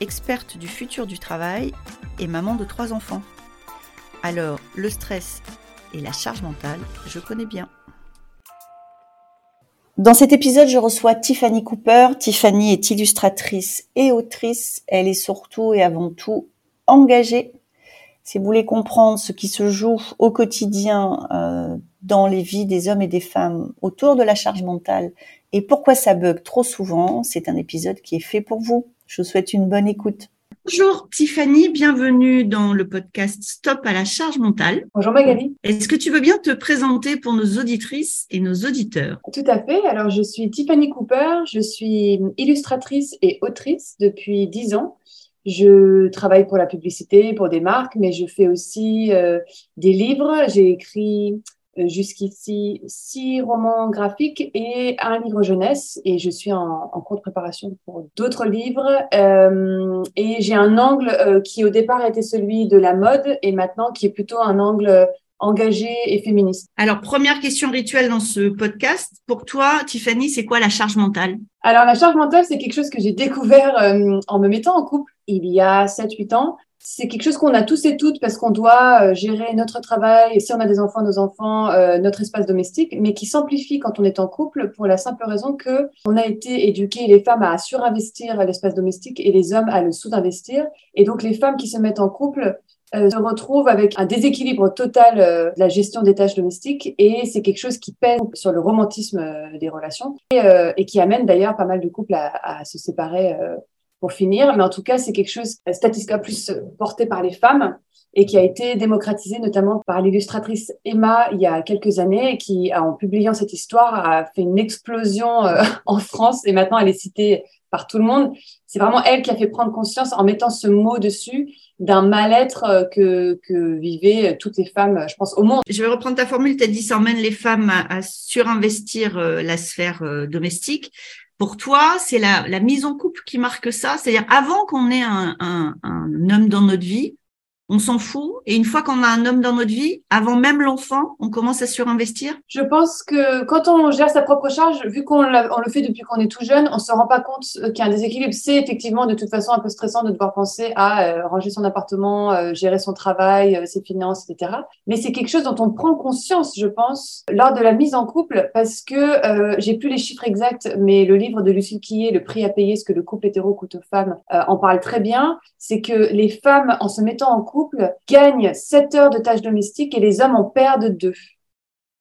experte du futur du travail et maman de trois enfants. Alors, le stress et la charge mentale, je connais bien. Dans cet épisode, je reçois Tiffany Cooper. Tiffany est illustratrice et autrice. Elle est surtout et avant tout engagée. Si vous voulez comprendre ce qui se joue au quotidien euh, dans les vies des hommes et des femmes autour de la charge mentale et pourquoi ça bug trop souvent, c'est un épisode qui est fait pour vous. Je vous souhaite une bonne écoute. Bonjour Tiffany, bienvenue dans le podcast Stop à la charge mentale. Bonjour Magali. Est-ce que tu veux bien te présenter pour nos auditrices et nos auditeurs? Tout à fait. Alors je suis Tiffany Cooper, je suis illustratrice et autrice depuis dix ans. Je travaille pour la publicité, pour des marques, mais je fais aussi euh, des livres. J'ai écrit jusqu'ici six romans graphiques et un livre jeunesse. Et je suis en, en cours de préparation pour d'autres livres. Euh, et j'ai un angle euh, qui au départ était celui de la mode et maintenant qui est plutôt un angle engagé et féministe. Alors, première question rituelle dans ce podcast. Pour toi, Tiffany, c'est quoi la charge mentale? Alors, la charge mentale, c'est quelque chose que j'ai découvert euh, en me mettant en couple il y a 7-8 ans c'est quelque chose qu'on a tous et toutes parce qu'on doit euh, gérer notre travail, si on a des enfants, nos enfants, euh, notre espace domestique, mais qui s'amplifie quand on est en couple pour la simple raison que on a été éduqué les femmes à surinvestir l'espace domestique et les hommes à le sous-investir. Et donc les femmes qui se mettent en couple euh, se retrouvent avec un déséquilibre total de la gestion des tâches domestiques et c'est quelque chose qui pèse sur le romantisme des relations et, qui amène d'ailleurs pas mal de couples à se séparer pour finir. Mais en tout cas, c'est quelque chose statistiquement plus porté par les femmes et qui a été démocratisé notamment par l'illustratrice Emma il y a quelques années, qui, en publiant cette histoire, a fait une explosion euh, en France et maintenant elle est citée par tout le monde. C'est vraiment elle qui a fait prendre conscience en mettant ce mot dessus d'un mal-être euh, que, que vivaient toutes les femmes, je pense, au monde. Je vais reprendre ta formule, tu as dit ça emmène les femmes à, surinvestir euh, la sphère domestique. Pour toi, c'est la, mise en couple qui marque ça? C'est-à-dire, avant qu'on ait un, homme dans notre vie, on s'en fout. Et une fois qu'on a un homme dans notre vie, avant même l'enfant, on commence à surinvestir. Je pense que quand on gère sa propre charge, vu qu'on on le fait depuis qu'on est tout jeune, on se rend pas compte qu'il y a un déséquilibre. C'est effectivement de toute façon un peu stressant de devoir penser à euh, ranger son appartement, euh, gérer son travail, euh, ses finances, etc. Mais c'est quelque chose dont on prend conscience, je pense, lors de la mise en couple, parce que j'ai plus les chiffres exacts, mais le livre de Lucille Quillet, Le prix à payer, ce que le couple hétéro coûte aux femmes, en parle très bien. C'est que les femmes, en se mettant en couple, couple gagne 7 heures de tâches domestiques et les hommes en perdent 2.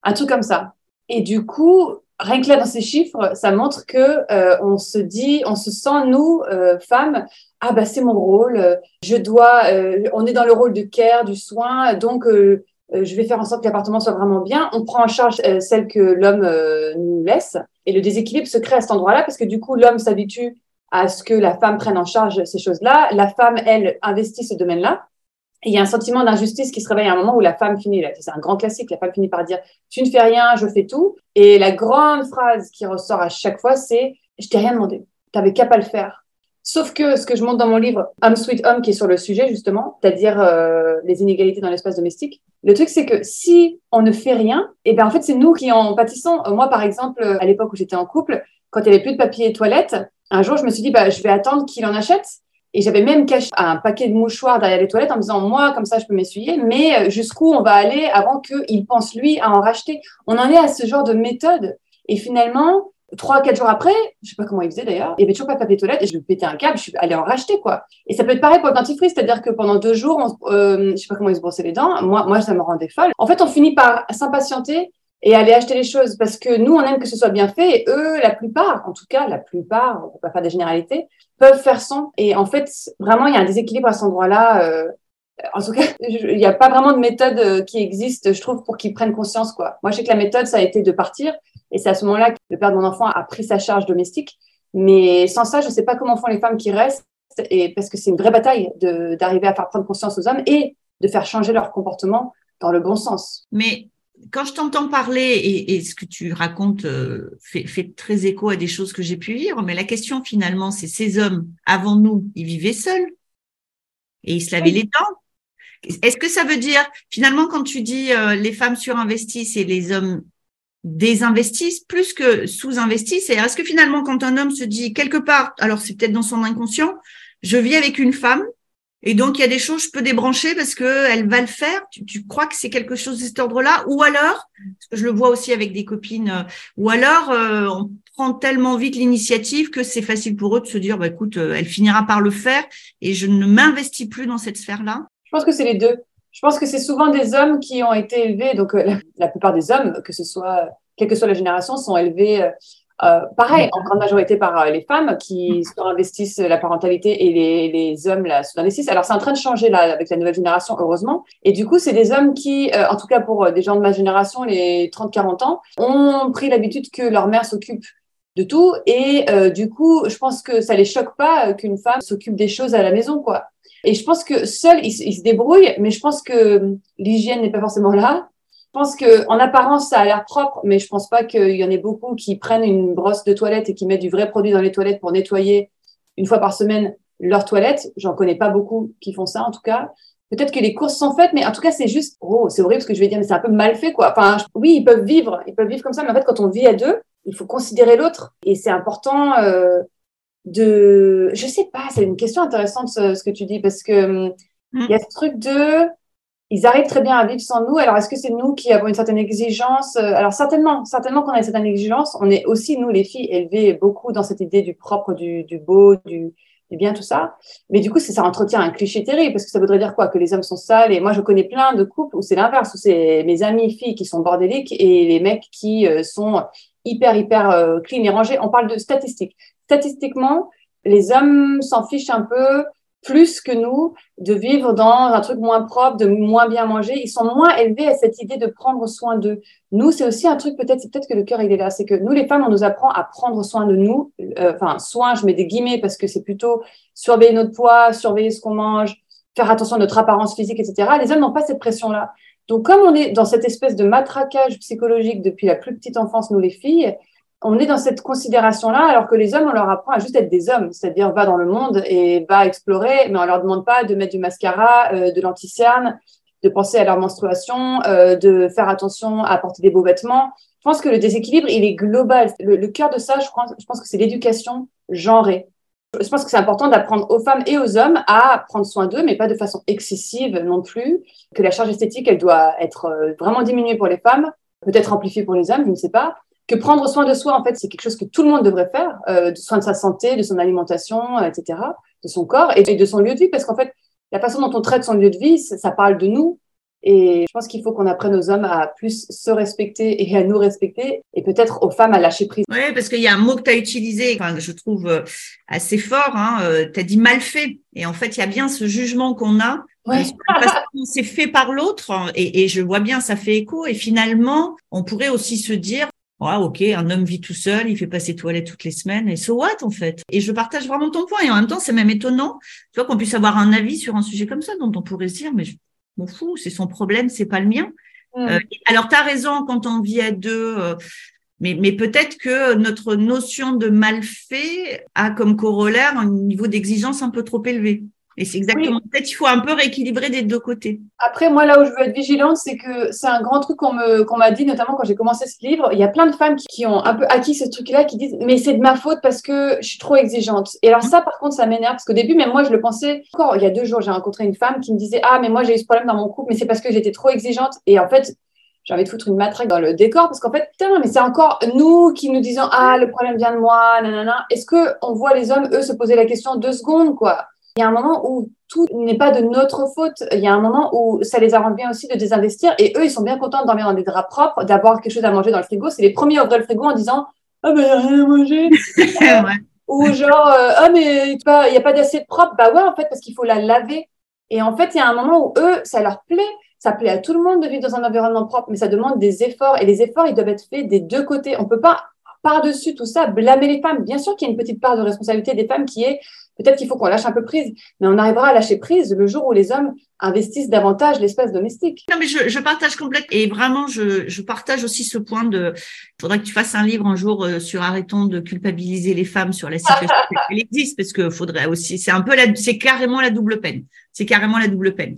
Un truc comme ça. Et du coup, rien que là dans ces chiffres, ça montre que euh, on se dit, on se sent nous euh, femmes, ah bah c'est mon rôle, je dois, euh, on est dans le rôle de care, du soin, donc je vais faire en sorte que l'appartement soit vraiment bien. On prend en charge celle que l'homme nous laisse et le déséquilibre se crée à cet endroit-là parce que du coup l'homme s'habitue à ce que la femme prenne en charge ces choses-là. La femme, elle, investit ce domaine-là il y a un sentiment d'injustice qui se réveille à un moment où la femme finit, c'est un grand classique, la femme finit par dire tu ne fais rien, je fais tout. Et la grande phrase qui ressort à chaque fois, c'est je t'ai rien demandé, t'avais qu'à pas le faire. Sauf que ce que je montre dans mon livre Homme Sweet Home, qui est sur le sujet justement, c'est-à-dire euh, les inégalités dans l'espace domestique, le truc c'est que si on ne fait rien, et eh ben en fait c'est nous qui en pâtissons. Moi par exemple, à l'époque où j'étais en couple, quand il n'y avait plus de papier toilette, un jour je me suis dit bah je vais attendre qu'il en achète et j'avais même caché un paquet de mouchoirs derrière les toilettes en me disant, moi, comme ça, je peux m'essuyer, mais euh, jusqu'où on va aller avant qu'il pense, lui, à en racheter? On en est à ce genre de méthode. Et finalement, trois, quatre jours après, je sais pas comment il faisait d'ailleurs, il y avait toujours pas de papier toilette et je pétais un câble, je suis allée en racheter, quoi. Et ça peut être pareil pour le dentifrice, c'est-à-dire que pendant deux jours, euh, je sais pas comment il se brossait les dents, moi, moi, ça me rendait folle. En fait, on finit par s'impatienter et aller acheter les choses parce que nous, on aime que ce soit bien fait et eux, la plupart, en tout cas, la plupart, on peut pas faire des généralités, peuvent faire sans. Et en fait, vraiment, il y a un déséquilibre à cet endroit-là. Euh, en tout cas, il n'y a pas vraiment de méthode euh, qui existe, je trouve, pour qu'ils prennent conscience. quoi. Moi, je sais que la méthode, ça a été de partir. Et c'est à ce moment-là que le père de mon enfant a pris sa charge domestique. Mais sans ça, je ne sais pas comment font les femmes qui restent et parce que c'est une vraie bataille d'arriver à faire prendre conscience aux hommes et de faire changer leur comportement dans le bon sens. Mais quand je t'entends parler et, ce que tu racontes euh, fait, très écho à des choses que j'ai pu vivre, mais la question finalement, c'est ces hommes, avant nous, ils vivaient seuls et ils se lavaient les dents. Est-ce que ça veut dire, finalement, quand tu dis euh, les femmes surinvestissent et les hommes désinvestissent plus que sous-investissent, est-ce que finalement, quand un homme se dit quelque part, alors c'est peut-être dans son inconscient, je vis avec une femme, et donc, il y a des choses, je peux débrancher parce qu'elle va le faire. Tu, crois que c'est quelque chose de cet ordre-là? Ou alors, parce que je le vois aussi avec des copines, euh, ou alors euh, on prend tellement vite l'initiative que c'est facile pour eux de se dire, bah, écoute, euh, elle finira par le faire et je ne m'investis plus dans cette sphère-là. Je pense que c'est les deux. Je pense que c'est souvent des hommes qui ont été élevés, donc la, plupart des hommes, que ce soit, quelle que soit la génération, sont élevés euh, pareil, en grande majorité par euh, les femmes qui investissent la parentalité et les, les hommes la sous-investissent. Alors, c'est en train de changer là avec la nouvelle génération, heureusement. Et du coup, c'est des hommes qui, euh, en tout cas pour des gens de ma génération, les 30-40 ans, ont pris l'habitude que leur mère s'occupe de tout. Et du coup, je pense que ça les choque pas qu'une femme s'occupe des choses à la maison, quoi. Et je pense que seul, ils, ils se débrouillent, mais je pense que l'hygiène n'est pas forcément là. Je pense que en apparence, ça a l'air propre, mais je pense pas qu'il y en ait beaucoup qui prennent une brosse de toilette et qui mettent du vrai produit dans les toilettes pour nettoyer une fois par semaine leurs toilettes. J'en connais pas beaucoup qui font ça, en tout cas. Peut-être que les courses sont faites, mais en tout cas, c'est juste, oh, c'est horrible ce que je vais dire, mais c'est un peu mal fait, quoi. Enfin, oui, ils peuvent vivre, ils peuvent vivre comme ça, mais en fait, quand on vit à deux, il faut considérer l'autre. Et c'est important euh, de, je sais pas, c'est une question intéressante ce, ce, que tu dis, parce que hum, mm. il y a ce truc de, ils arrivent très bien à vivre sans nous. Alors, est-ce que c'est nous qui avons une certaine exigence? Euh, Alors, certainement, certainement qu'on a une certaine exigence. On est aussi, nous, les filles, élevées beaucoup dans cette idée du propre, du, du beau, du, du, bien, tout ça. Mais du coup, ça entretient un cliché terrible, parce que ça voudrait dire quoi? Que les hommes sont sales. Et moi, je connais plein de couples où c'est l'inverse, où c'est mes amies filles qui sont bordéliques et les mecs qui euh, sont hyper, hyper euh, clean et rangés. On parle de statistiques. Statistiquement, les hommes s'en fichent un peu plus que nous de vivre dans un truc moins propre, de moins bien manger. Ils sont moins élevés à cette idée de prendre soin d'eux. Nous, c'est aussi un truc, peut-être, c'est peut-être que le cœur, il est là. C'est que nous, les femmes, on nous apprend à prendre soin de nous. Euh, enfin, soin, je mets des guillemets parce que c'est plutôt surveiller notre poids, surveiller ce qu'on mange, faire attention à notre apparence physique, etc. Les hommes n'ont pas cette pression-là. Donc, comme on est dans cette espèce de matraquage psychologique depuis la plus petite enfance, nous les filles, on est dans cette considération-là, alors que les hommes, on leur apprend à juste être des hommes, c'est-à-dire va dans le monde et va explorer, mais on leur demande pas de mettre du mascara, euh, de l'anticerne, de penser à leur menstruation, euh, de faire attention à porter des beaux vêtements. Je pense que le déséquilibre, il est global. Le, cœur de ça, je, crois, je pense que c'est l'éducation genrée. Je pense que c'est important d'apprendre aux femmes et aux hommes à prendre soin d'eux, mais pas de façon excessive non plus. Que la charge esthétique, elle doit être euh, vraiment diminuée pour les femmes, peut-être amplifiée pour les hommes, je ne sais pas que prendre soin de soi, en fait, c'est quelque chose que tout le monde devrait faire, euh, de soin de sa santé, de son alimentation, etc., de son corps et de son lieu de vie, parce qu'en fait, la façon dont on traite son lieu de vie, ça, parle de nous. Et je pense qu'il faut qu'on apprenne aux hommes à plus se respecter et à nous respecter, et peut-être aux femmes à lâcher prise. Oui, parce qu'il y a un mot que tu as utilisé, enfin, que je trouve euh, assez fort, hein, euh, tu as dit mal fait. Et en fait, il y a bien ce jugement qu'on a Ouais. c'est fait par l'autre et, et, je vois bien ça fait écho et finalement on pourrait aussi se dire ah, ok, un homme vit tout seul, il fait pas ses toilettes toutes les semaines, et so what, en fait? Et je partage vraiment ton point, et en même temps, c'est même étonnant, tu vois, qu'on puisse avoir un avis sur un sujet comme ça, dont on pourrait se dire, mais je m'en fous, c'est son problème, c'est pas le mien. Mm. Euh, alors, tu as raison, quand on vit à deux, euh, mais, mais peut-être que notre notion de mal fait a comme corollaire un niveau d'exigence un peu trop élevé. Et c'est exactement. Peut-être il faut un peu rééquilibrer des deux côtés. Après, moi, là où je veux être vigilante, c'est que c'est un grand truc qu'on me qu'on m'a dit, notamment quand j'ai commencé ce livre. Il y a plein de femmes qui, ont un peu acquis ce truc-là, qui disent mais c'est de ma faute parce que je suis trop exigeante. Et alors ça, par contre, ça m'énerve parce qu'au début, même moi, je le pensais. Encore il y a deux jours, j'ai rencontré une femme qui me disait ah mais moi j'ai eu ce problème dans mon couple, mais c'est parce que j'étais trop exigeante. Et en fait, j'ai envie de foutre une matraque dans le décor parce qu'en fait, putain, mais c'est encore nous qui nous disons ah le problème vient de moi, nanana. Est-ce que on voit les hommes eux se poser la question deux secondes quoi? Il y a un moment où tout n'est pas de notre faute. Il y a un moment où ça les arrange bien aussi de désinvestir et eux, ils sont bien contents de dormir dans des draps propres, d'avoir quelque chose à manger dans le frigo. C'est les premiers à ouvrir le frigo en disant Ah, ben, il n'y a rien à manger. Ou genre euh, Ah, mais il n'y a pas d'assiette propre. Bah ouais, en fait, parce qu'il faut la laver. Et en fait, il y a un moment où eux, ça leur plaît. Ça plaît à tout le monde de vivre dans un environnement propre, mais ça demande des efforts. Et les efforts, ils doivent être faits des deux côtés. On peut pas par-dessus tout ça blâmer les femmes. Bien sûr qu'il y a une petite part de responsabilité des femmes qui est Peut-être qu'il faut qu'on lâche un peu prise, mais on arrivera à lâcher prise le jour où les hommes investissent davantage l'espace domestique. Non, mais je, je partage complètement. Et vraiment, je, je, partage aussi ce point de. Il faudrait que tu fasses un livre un jour euh, sur arrêtons de culpabiliser les femmes sur la situation. Elle existe parce que faudrait aussi. C'est un peu la. C'est carrément la double peine. C'est carrément la double peine.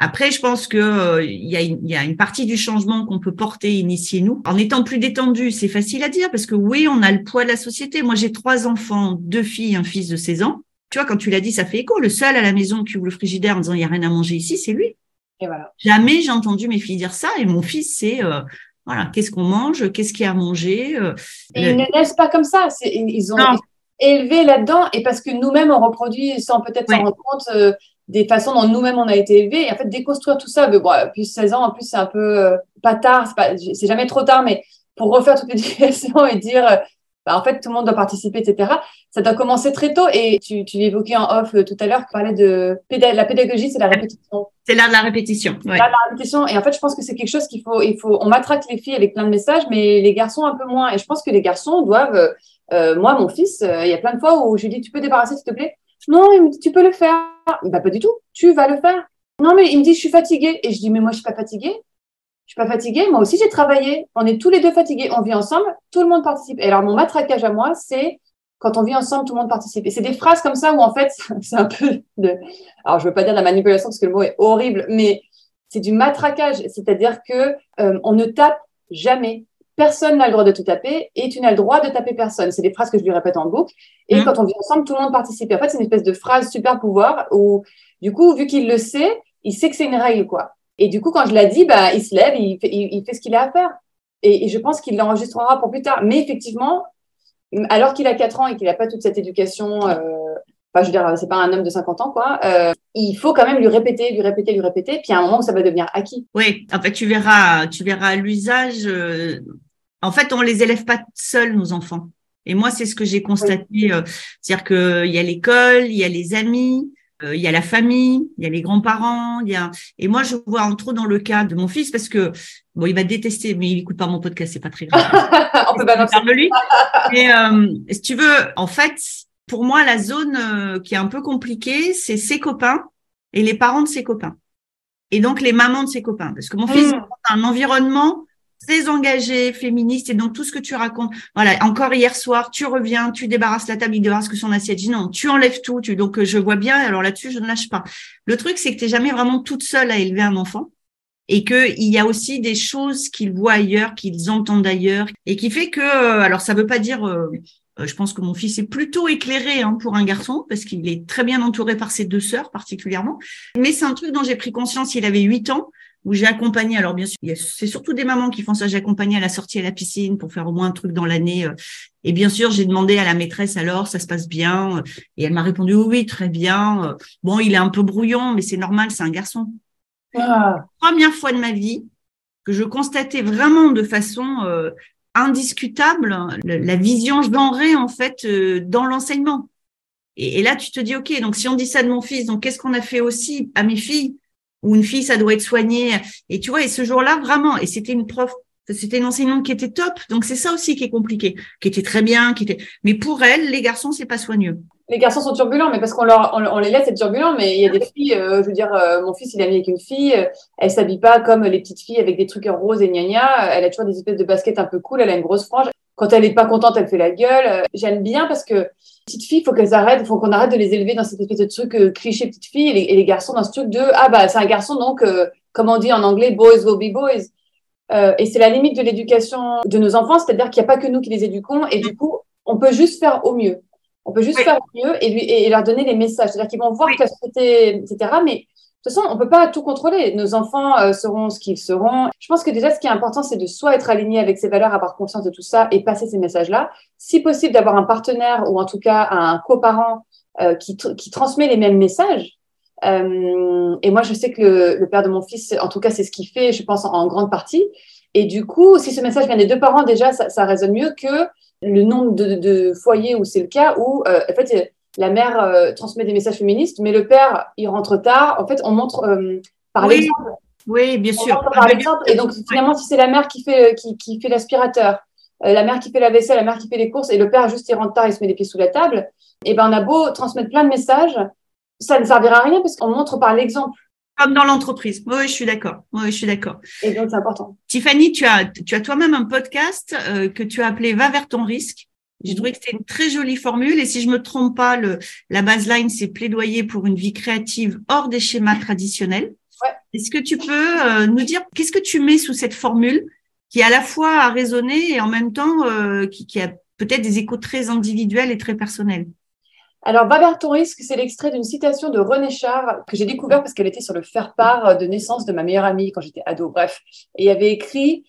Après, je pense que euh, il y, a une, y, a une partie du changement qu'on peut porter, initier nous, en étant plus détendu. C'est facile à dire parce que oui, on a le poids de la société. Moi, j'ai trois enfants, deux filles, un fils de 16 ans. Tu vois, quand tu l'as dit, ça fait écho. Le seul à la maison qui ouvre le frigidaire en disant il y a rien à manger ici, c'est lui. Et voilà. Jamais j'ai entendu mes filles dire ça. Et mon fils, c'est euh, voilà, qu'est-ce qu'on mange, qu'est-ce qu'il y a à manger. Euh, et le... ils ne naissent pas comme ça. Ils ont non. élevé là-dedans. Et parce que nous-mêmes, on reproduit sans peut-être s'en rendre compte euh, des façons dont nous-mêmes on a été élevés. Et en fait, déconstruire tout ça, mais bon, puis 16 ans, en plus, c'est un peu pas tard. C'est jamais trop tard, mais pour refaire toute l'éducation et dire bah, en fait, tout le monde doit participer, etc. Ça doit commencer très tôt. Et tu, tu l'évoquais en off euh, tout à l'heure, tu parlais de la pédagogie, c'est la répétition. C'est l'art de la répétition. Ouais. L'art de la répétition. Et en fait, je pense que c'est quelque chose qu'il faut, il faut, on matraque les filles avec plein de messages, mais les garçons un peu moins. Et je pense que les garçons doivent, euh, moi, mon fils, euh, il y a plein de fois où je lui dis, tu peux débarrasser, s'il te plaît? Non, il me dit, tu peux le faire. Bah, pas du tout. Tu vas le faire. Non, mais il me dit, je suis fatiguée. Et je dis, mais moi, je suis pas fatiguée je suis pas fatiguée, moi aussi j'ai travaillé. On est tous les deux fatigués, on vit ensemble, tout le monde participe. Et alors mon matraquage à moi, c'est quand on vit ensemble, tout le monde participe. Et c'est des phrases comme ça où en fait, c'est un peu de, alors je veux pas dire de la manipulation parce que le mot est horrible, mais c'est du matraquage, c'est-à-dire que euh, on ne tape jamais. Personne n'a le droit de te taper et tu n'as le droit de taper personne. C'est des phrases que je lui répète en boucle. Et mmh. quand on vit ensemble, tout le monde participe. Et en fait, c'est une espèce de phrase super pouvoir où, du coup, vu qu'il le sait, il sait que c'est une règle, quoi. Et du coup, quand je l'ai dit, bah, il se lève, il fait, il, il fait ce qu'il a à faire. Et, et je pense qu'il l'enregistrera pour plus tard. Mais effectivement, alors qu'il a 4 ans et qu'il n'a pas toute cette éducation, euh, enfin, je veux dire, c'est pas un homme de 50 ans, quoi, euh, il faut quand même lui répéter, lui répéter, lui répéter. Puis à un moment où ça va devenir acquis. Oui, en fait, tu verras, tu verras l'usage. Euh... En fait, on les élève pas seuls, nos enfants. Et moi, c'est ce que j'ai constaté. Oui. Euh, C'est-à-dire qu'il y a l'école, il y a les amis, euh, il y a la famille, il y a les grands-parents, il y a et moi je vois entre autres dans le cas de mon fils parce que bon il va détester mais il écoute pas mon podcast c'est pas très grave. On peut balancer de lui. Mais euh, si tu veux en fait pour moi la zone euh, qui est un peu compliquée c'est ses copains et les parents de ses copains et donc les mamans de ses copains parce que mon fils mmh. a un environnement très engagé, féministe, et donc tout ce que tu racontes. Voilà, encore hier soir, tu reviens, tu débarrasses la table, il débarrasse que son assiette. dis non, tu enlèves tout. Tu, donc je vois bien. Alors là-dessus, je ne lâche pas. Le truc, c'est que tu n'es jamais vraiment toute seule à élever un enfant et qu'il y a aussi des choses qu'ils voient ailleurs, qu'ils entendent ailleurs, et qui fait que, euh, alors ça veut pas dire, euh, je pense que mon fils est plutôt éclairé hein, pour un garçon, parce qu'il est très bien entouré par ses deux sœurs particulièrement, mais c'est un truc dont j'ai pris conscience, il avait huit ans, où j'ai accompagné. Alors bien sûr, c'est surtout des mamans qui font ça. J'ai accompagné à la sortie à la piscine pour faire au moins un truc dans l'année. Euh. Et bien sûr, j'ai demandé à la maîtresse alors, ça se passe bien Et elle m'a répondu oui, très bien. Bon, il est un peu brouillon, mais c'est normal, c'est un garçon. Ah. Première fois de ma vie que je constatais vraiment de façon euh, indiscutable la vision genrée en fait euh, dans l'enseignement. Et, et là, tu te dis ok, donc si on dit ça de mon fils, donc qu'est-ce qu'on a fait aussi à mes filles? Ou une fille, ça doit être soigné. Et tu vois, et ce jour-là, vraiment, et c'était une prof, c'était une enseignante qui était top. Donc c'est ça aussi qui est compliqué, qui était très bien, qui était. Mais pour elle, les garçons, c'est pas soigneux. Les garçons sont turbulents, mais parce qu'on leur, on, les laisse être turbulents. Mais il y a des filles, euh, je veux dire, euh, mon fils, il est ami avec une fille, euh, elle s'habille pas comme les petites filles avec des trucs roses et gna gna. Elle a toujours des espèces de baskets un peu cool. Elle a une grosse frange. Quand elle est pas contente, elle fait la gueule. J'aime bien parce que petites filles, faut qu'elles arrêtent, faut qu'on arrête de les élever dans cette espèce de truc euh, cliché petite fille et les, et les, garçons dans ce truc de ah bah c'est un garçon donc euh, comme on dit en anglais boys will be boys. Euh, et c'est la limite de l'éducation de nos enfants, c'est-à-dire qu'il n'y a pas que nous qui les éduquons et du coup on peut juste faire au mieux. On peut juste oui. faire au mieux et, lui, et leur donner les messages, c'est-à-dire qu'ils vont voir oui. que la société, etc. Mais de toute façon, on peut pas tout contrôler. Nos enfants euh, seront ce qu'ils seront. Je pense que déjà, ce qui est important, c'est de soit être aligné avec ses valeurs, avoir conscience de tout ça et passer ces messages-là. Si possible, d'avoir un partenaire ou en tout cas un coparent euh, qui, qui transmet les mêmes messages. Euh, et moi, je sais que le, le, père de mon fils, en tout cas, c'est ce qu'il fait, je pense, en, grande partie. Et du coup, si ce message vient des deux parents, déjà, ça, ça résonne mieux que le nombre de, de foyers où c'est le cas, où, en fait, la mère euh, transmet des messages féministes, mais le père, il rentre tard. En fait, on montre euh, par oui. l'exemple. Oui, bien on sûr. Par l'exemple. Et donc, finalement, si c'est la mère qui fait, qui, qui fait l'aspirateur, euh, la mère qui fait la vaisselle, la mère qui fait les courses, et le père juste il rentre tard, il se met les pieds sous la table, et ben on a beau transmettre plein de messages, ça ne servira à rien parce qu'on montre par l'exemple. Comme dans l'entreprise. Oui, je suis d'accord. Oui, je suis d'accord. Et donc, c'est important. Tiffany, tu as, tu as toi-même un podcast euh, que tu as appelé Va vers ton risque. J'ai trouvé que c'était une très jolie formule. Et si je me trompe pas, le, la baseline, c'est plaidoyer pour une vie créative hors des schémas traditionnels. Ouais. Est-ce que tu peux euh, nous dire qu'est-ce que tu mets sous cette formule qui à la fois a résonné et en même temps euh, qui, qui a peut-être des échos très individuels et très personnels? Alors, Va vers ton risque, c'est l'extrait d'une citation de René Char que j'ai découvert parce qu'elle était sur le faire-part de naissance de ma meilleure amie quand j'étais ado. Bref, et il y avait écrit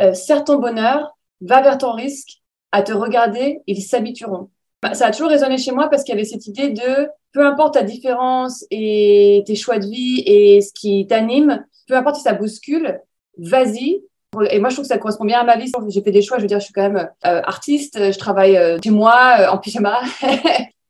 euh, ton bonheur, va vers ton risque, à te regarder, ils s'habitueront. Bah, ça a toujours résonné chez moi parce qu'il y avait cette idée de peu importe ta différence et tes choix de vie et ce qui t'anime, peu importe si ça bouscule, vas-y. Et moi, je trouve que ça correspond bien à ma vie. J'ai fait des choix, je veux dire, je suis quand même euh, artiste, je travaille euh, chez moi euh, en pyjama.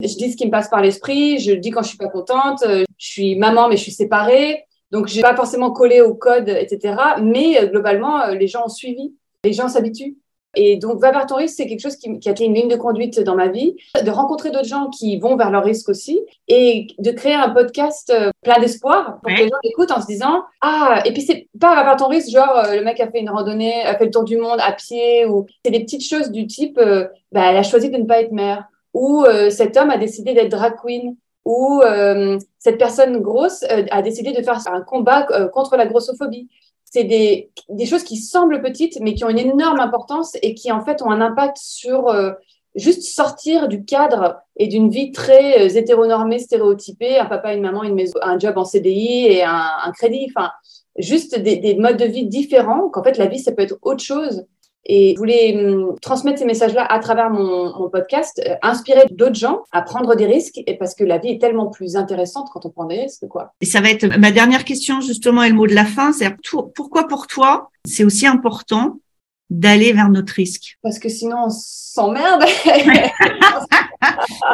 je dis ce qui me passe par l'esprit, je dis quand je suis pas contente, euh, je suis maman mais je suis séparée. Donc, j'ai pas forcément collé au code, etc. Mais globalement, les gens ont suivi. Les gens s'habituent. Et donc, va vers ton risque, c'est quelque chose qui, qui, a été une ligne de conduite dans ma vie, de rencontrer d'autres gens qui vont vers leur risque aussi et de créer un podcast euh, plein d'espoir pour que les gens écoutent en se disant Ah, et puis c'est pas va vers ton risque, genre euh, le mec a fait une randonnée, a fait le tour du monde à pied, ou c'est des petites choses du type euh, bah, elle a choisi de ne pas être mère, ou cet homme a décidé d'être drag queen, ou cette personne grosse a décidé de faire un combat contre la grossophobie c'est des, des, choses qui semblent petites, mais qui ont une énorme importance et qui, en fait, ont un impact sur euh, juste sortir du cadre et d'une vie très euh, hétéronormée, stéréotypée, un papa, une maman, une maison, un job en CDI et un, un crédit. Enfin, juste des, des, modes de vie différents, qu'en fait, la vie, ça peut être autre chose. Et je voulais hum, transmettre ces messages-là à travers mon, mon podcast, euh, inspirer d'autres gens à prendre des risques, et parce que la vie est tellement plus intéressante quand on prend des risques, quoi. Et ça va être ma dernière question justement et le mot de la fin, c'est pourquoi pour toi c'est aussi important d'aller vers notre risque? Parce que sinon on s'emmerde.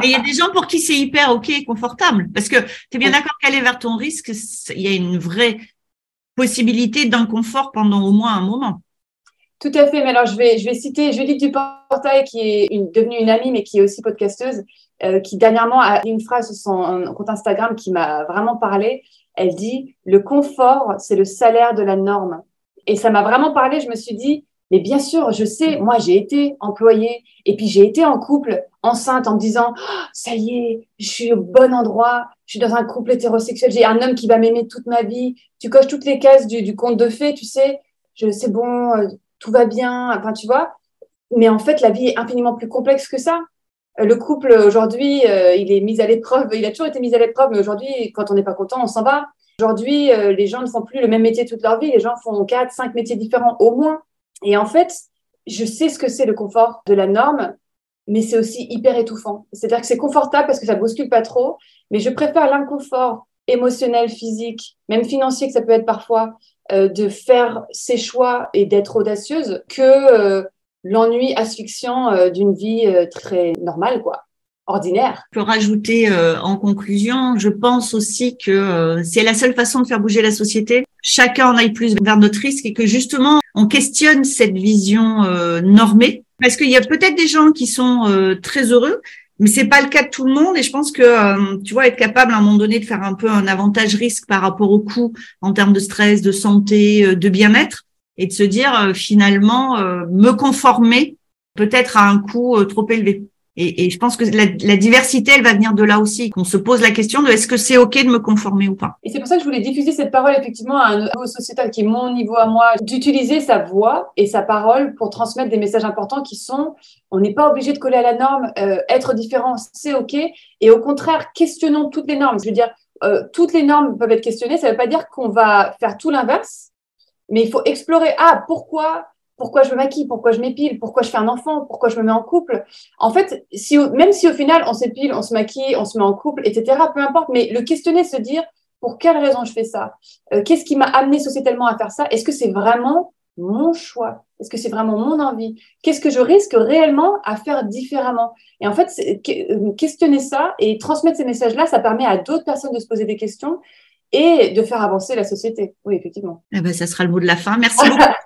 il y a des gens pour qui c'est hyper ok et confortable, parce que tu es bien d'accord qu'aller vers ton risque, il y a une vraie possibilité d'inconfort pendant au moins un moment. Tout à fait. Mais alors, je vais, je vais citer Judith Duportail, qui est une, devenue une amie, mais qui est aussi podcasteuse, euh, qui dernièrement a une phrase sur son compte Instagram qui m'a vraiment parlé. Elle dit Le confort, c'est le salaire de la norme. Et ça m'a vraiment parlé. Je me suis dit Mais bien sûr, je sais, moi, j'ai été employée et puis j'ai été en couple, enceinte, en me disant oh, Ça y est, je suis au bon endroit, je suis dans un couple hétérosexuel, j'ai un homme qui va m'aimer toute ma vie. Tu coches toutes les cases du, du conte de fées, tu sais. C'est bon, euh, tout va bien, enfin tu vois. Mais en fait, la vie est infiniment plus complexe que ça. Euh, le couple aujourd'hui, euh, il est mis à l'épreuve. Il a toujours été mis à l'épreuve, mais aujourd'hui, quand on n'est pas content, on s'en va. Aujourd'hui, euh, les gens ne font plus le même métier toute leur vie. Les gens font quatre, cinq métiers différents au moins. Et en fait, je sais ce que c'est le confort de la norme, mais c'est aussi hyper étouffant. C'est-à-dire que c'est confortable parce que ça bouscule pas trop, mais je préfère l'inconfort émotionnel, physique, même financier que ça peut être parfois, euh, de faire ses choix et d'être audacieuse que euh, l'ennui asphyxiant euh, d'une vie très normale, quoi ordinaire. Je peux rajouter en conclusion, je pense aussi que c'est la seule façon de faire bouger la société. Chacun en aille plus vers notre risque et que justement on questionne cette vision normée. Parce qu'il y a peut-être des gens qui sont très heureux, mais c'est pas le cas de tout le monde et je pense que euh, tu vois être capable à un moment donné de faire un peu un avantage risque par rapport au coût en termes de stress, de santé, euh, de bien-être et de se dire euh, finalement me conformer peut-être à un coût trop élevé. Et, et, je pense que la, la, diversité, elle va venir de là aussi, qu'on se pose la question de est-ce que c'est OK de me conformer ou pas. Et c'est pour ça que je voulais diffuser cette parole effectivement à un niveau sociétal qui est mon niveau à moi, d'utiliser sa voix et sa parole pour transmettre des messages importants qui sont on n'est pas obligé de coller à la norme, euh, être différent, c'est OK. Et au contraire, questionnons toutes les normes. Je veux dire, euh, toutes les normes peuvent être questionnées, ça ne veut pas dire qu'on va faire tout l'inverse, mais il faut explorer, ah, pourquoi pourquoi je me maquille, pourquoi je m'épile, pourquoi je fais un enfant, pourquoi je me mets en couple. En fait, si, même si au final on s'épile, on se maquille, on se met en couple, etc., peu importe, mais le questionner, se dire pour quelle raison je fais ça? Euh, Qu'est-ce qui m'a amené sociétalement à faire ça? Est-ce que c'est vraiment mon choix? Est-ce que c'est vraiment mon envie? Qu'est-ce que je risque réellement à faire différemment? Et en fait, euh, questionner ça et transmettre ces messages-là, ça permet à d'autres personnes de se poser des questions et de faire avancer la société. Oui, effectivement. Eh ben, ça sera le mot de la fin. Merci beaucoup,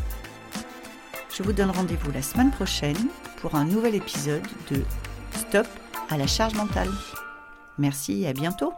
Je vous donne rendez-vous la semaine prochaine pour un nouvel épisode de Stop à la charge mentale. Merci et à bientôt